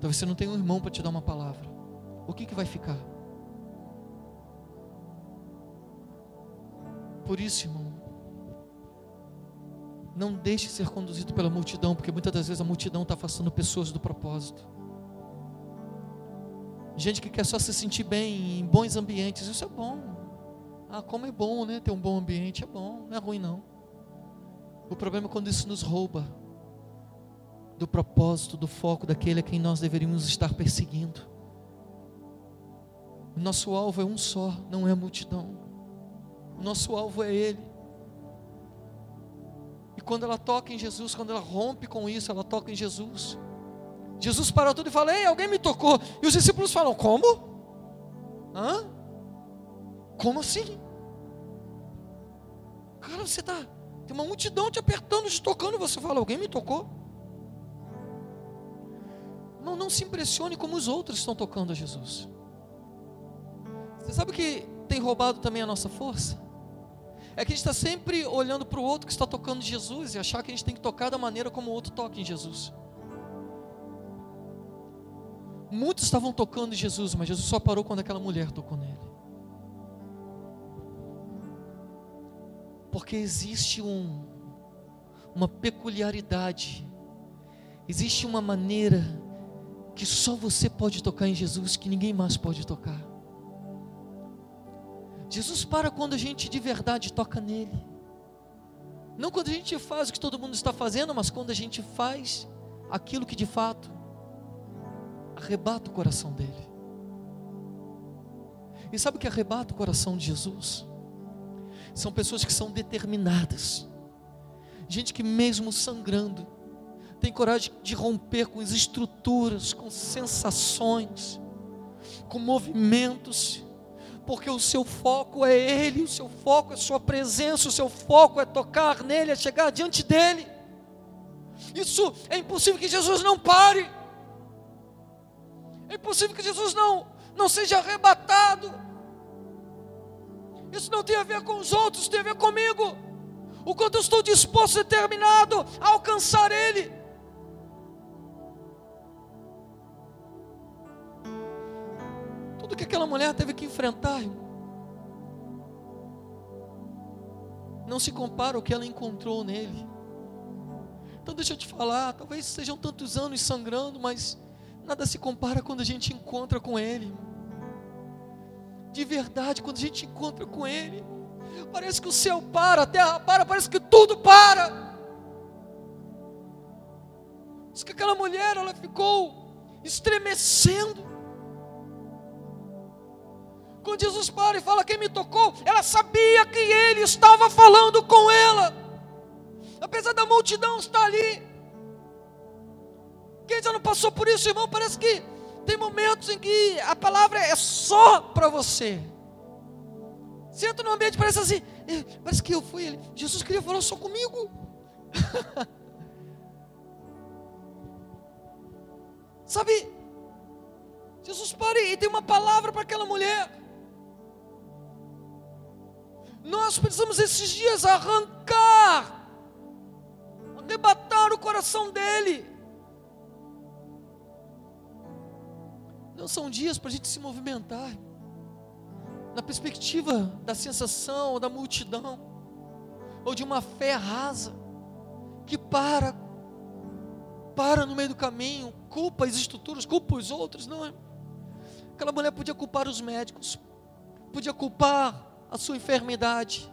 Talvez você não tenha um irmão para te dar uma palavra. O que, que vai ficar? Por isso, irmão, não deixe ser conduzido pela multidão, porque muitas das vezes a multidão está afastando pessoas do propósito. Gente que quer só se sentir bem em bons ambientes, isso é bom. Ah, como é bom, né? Ter um bom ambiente é bom, não é ruim não. O problema é quando isso nos rouba do propósito, do foco daquele a quem nós deveríamos estar perseguindo. O nosso alvo é um só, não é a multidão. O nosso alvo é Ele. E quando ela toca em Jesus, quando ela rompe com isso, ela toca em Jesus. Jesus para tudo e fala: Ei, alguém me tocou. E os discípulos falam: Como? Hã? Como assim? Cara, você está tem uma multidão te apertando, te tocando. Você fala: Alguém me tocou? Não, não se impressione como os outros estão tocando a Jesus. Você sabe que tem roubado também a nossa força? É que a gente está sempre olhando para o outro que está tocando Jesus e achar que a gente tem que tocar da maneira como o outro toca em Jesus. Muitos estavam tocando Jesus, mas Jesus só parou quando aquela mulher tocou nele. Porque existe um, uma peculiaridade, existe uma maneira que só você pode tocar em Jesus, que ninguém mais pode tocar. Jesus para quando a gente de verdade toca nele. Não quando a gente faz o que todo mundo está fazendo, mas quando a gente faz aquilo que de fato arrebata o coração dele. E sabe o que arrebata o coração de Jesus? São pessoas que são determinadas, gente que, mesmo sangrando, tem coragem de romper com as estruturas, com sensações, com movimentos, porque o seu foco é Ele, o seu foco é Sua presença, o seu foco é tocar nele, é chegar diante dEle. Isso é impossível que Jesus não pare, é impossível que Jesus não, não seja arrebatado. Isso não tem a ver com os outros, tem a ver comigo. O quanto eu estou disposto e determinado a alcançar Ele. Tudo que aquela mulher teve que enfrentar, não se compara ao que ela encontrou nele. Então deixa eu te falar, talvez sejam tantos anos sangrando, mas nada se compara quando a gente encontra com Ele. De verdade, quando a gente encontra com Ele, parece que o céu para, a terra para, parece que tudo para. Diz que aquela mulher, ela ficou estremecendo. Quando Jesus para e fala quem me tocou, ela sabia que ele estava falando com ela. Apesar da multidão estar ali. Quem já não passou por isso, irmão? Parece que tem momentos em que a palavra é só para você. Você entra no ambiente, parece assim, é, parece que eu fui, Jesus queria falar só comigo. Sabe, Jesus para e tem uma palavra para aquela mulher. Nós precisamos esses dias arrancar, arrebatar o coração dele. Não são dias para a gente se movimentar na perspectiva da sensação, da multidão, ou de uma fé rasa, que para, para no meio do caminho, culpa as estruturas, culpa os outros, não é? Aquela mulher podia culpar os médicos, podia culpar a sua enfermidade,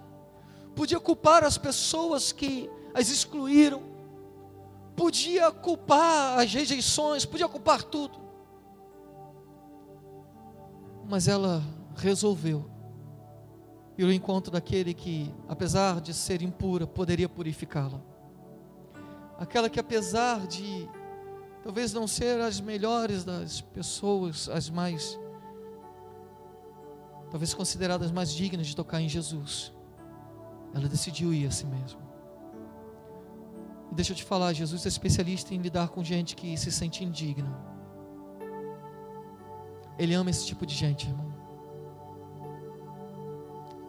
podia culpar as pessoas que as excluíram, podia culpar as rejeições, podia culpar tudo. Mas ela resolveu ir ao encontro daquele que, apesar de ser impura, poderia purificá-la. Aquela que, apesar de talvez não ser as melhores das pessoas, as mais talvez consideradas mais dignas de tocar em Jesus, ela decidiu ir a si mesma. E deixa eu te falar, Jesus é especialista em lidar com gente que se sente indigna. Ele ama esse tipo de gente, irmão.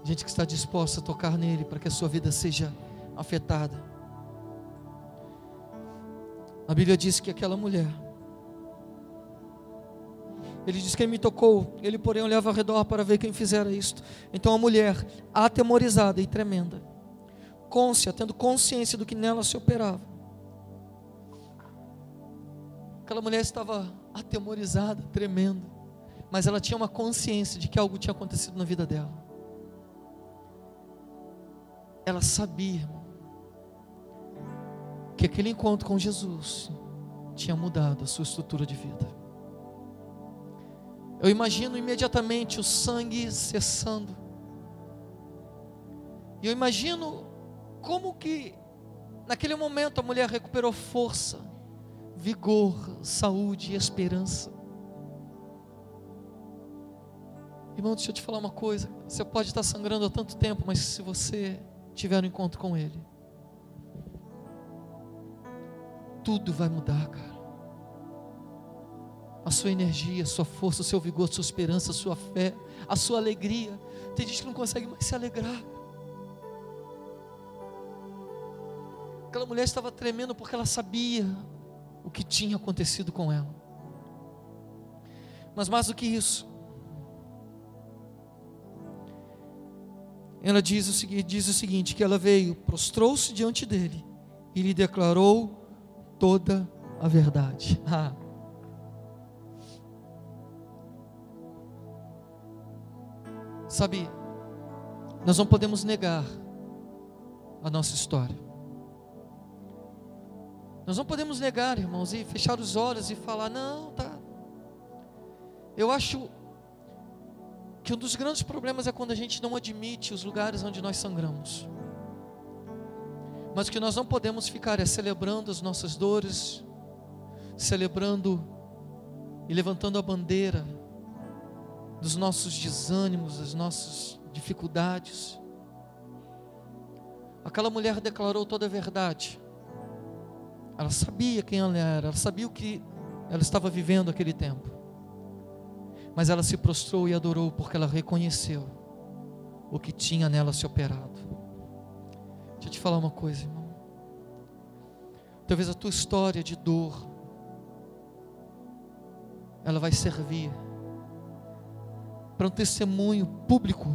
Gente que está disposta a tocar nele para que a sua vida seja afetada. A Bíblia diz que aquela mulher ele diz: Quem me tocou? Ele, porém, olhava ao redor para ver quem fizera isto. Então a mulher, atemorizada e tremenda, côncia, tendo consciência do que nela se operava. Aquela mulher estava atemorizada, tremenda, mas ela tinha uma consciência de que algo tinha acontecido na vida dela. Ela sabia, que aquele encontro com Jesus tinha mudado a sua estrutura de vida. Eu imagino imediatamente o sangue cessando. E eu imagino como que naquele momento a mulher recuperou força, vigor, saúde e esperança. Irmão, deixa eu te falar uma coisa. Você pode estar sangrando há tanto tempo, mas se você tiver um encontro com Ele, tudo vai mudar, cara a sua energia, a sua força, o seu vigor, a sua esperança, a sua fé, a sua alegria. Tem gente que não consegue mais se alegrar. Aquela mulher estava tremendo porque ela sabia o que tinha acontecido com ela. Mas mais do que isso, ela diz o, seguinte, diz o seguinte: que ela veio, prostrou-se diante dele e lhe declarou toda a verdade. Ah. Sabe, nós não podemos negar a nossa história. Nós não podemos negar, irmãos, e fechar os olhos e falar: não, tá. Eu acho que um dos grandes problemas é quando a gente não admite os lugares onde nós sangramos. Mas o que nós não podemos ficar é celebrando as nossas dores, celebrando e levantando a bandeira dos nossos desânimos, das nossas dificuldades. Aquela mulher declarou toda a verdade. Ela sabia quem ela era, ela sabia o que ela estava vivendo aquele tempo. Mas ela se prostrou e adorou porque ela reconheceu o que tinha nela se operado. Deixa eu te falar uma coisa, irmão. Talvez a tua história de dor ela vai servir para um testemunho público,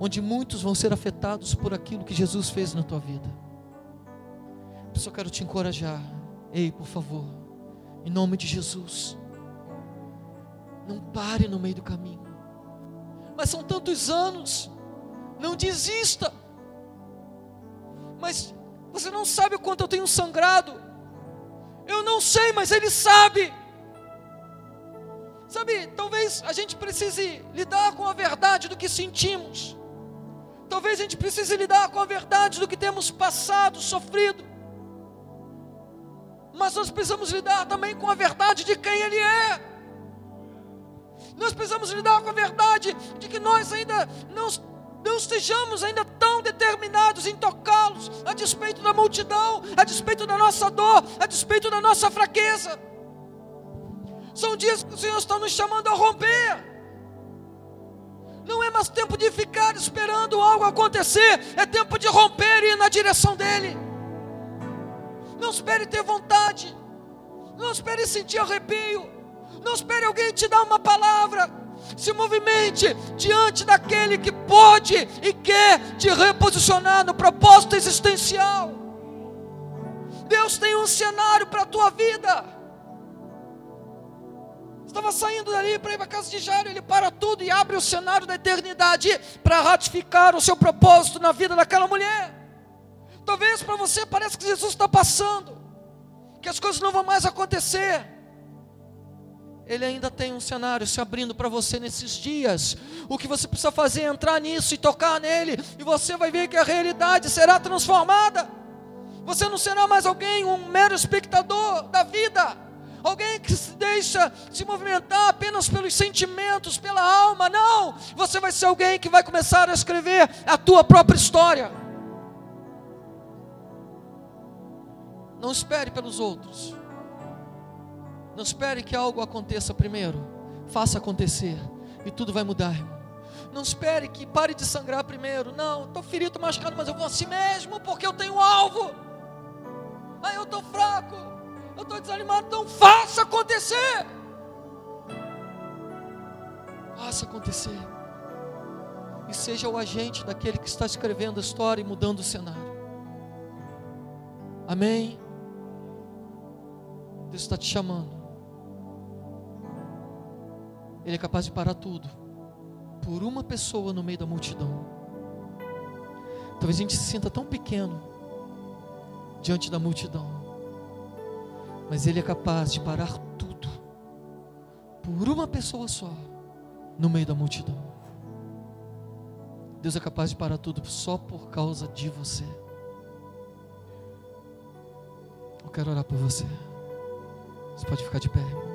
onde muitos vão ser afetados por aquilo que Jesus fez na tua vida. Eu só quero te encorajar. Ei, por favor, em nome de Jesus, não pare no meio do caminho. Mas são tantos anos, não desista. Mas você não sabe o quanto eu tenho sangrado. Eu não sei, mas Ele sabe. Sabe, talvez a gente precise lidar com a verdade do que sentimos. Talvez a gente precise lidar com a verdade do que temos passado, sofrido. Mas nós precisamos lidar também com a verdade de quem Ele é. Nós precisamos lidar com a verdade de que nós ainda não, não estejamos ainda tão determinados em tocá-los, a despeito da multidão, a despeito da nossa dor, a despeito da nossa fraqueza. São dias que o Senhor está nos chamando a romper. Não é mais tempo de ficar esperando algo acontecer, é tempo de romper e ir na direção dEle. Não espere ter vontade, não espere sentir arrepio, não espere alguém te dar uma palavra. Se movimente diante daquele que pode e quer te reposicionar no propósito existencial. Deus tem um cenário para a tua vida. Estava saindo dali para ir para a casa de Jairo, ele para tudo e abre o cenário da eternidade para ratificar o seu propósito na vida daquela mulher. Talvez para você pareça que Jesus está passando, que as coisas não vão mais acontecer. Ele ainda tem um cenário se abrindo para você nesses dias. O que você precisa fazer é entrar nisso e tocar nele, e você vai ver que a realidade será transformada. Você não será mais alguém, um mero espectador da vida alguém que se deixa se movimentar apenas pelos sentimentos, pela alma, não. Você vai ser alguém que vai começar a escrever a tua própria história. Não espere pelos outros. Não espere que algo aconteça primeiro. Faça acontecer e tudo vai mudar. Não espere que pare de sangrar primeiro. Não, estou ferido, machucado, mas eu vou assim mesmo porque eu tenho um alvo. Ah, eu estou fraco eu estou desanimado, então faça acontecer. Faça acontecer. E seja o agente daquele que está escrevendo a história e mudando o cenário. Amém? Deus está te chamando. Ele é capaz de parar tudo por uma pessoa no meio da multidão. Talvez a gente se sinta tão pequeno diante da multidão mas Ele é capaz de parar tudo por uma pessoa só no meio da multidão. Deus é capaz de parar tudo só por causa de você. Eu quero orar por você. Você pode ficar de pé, irmão.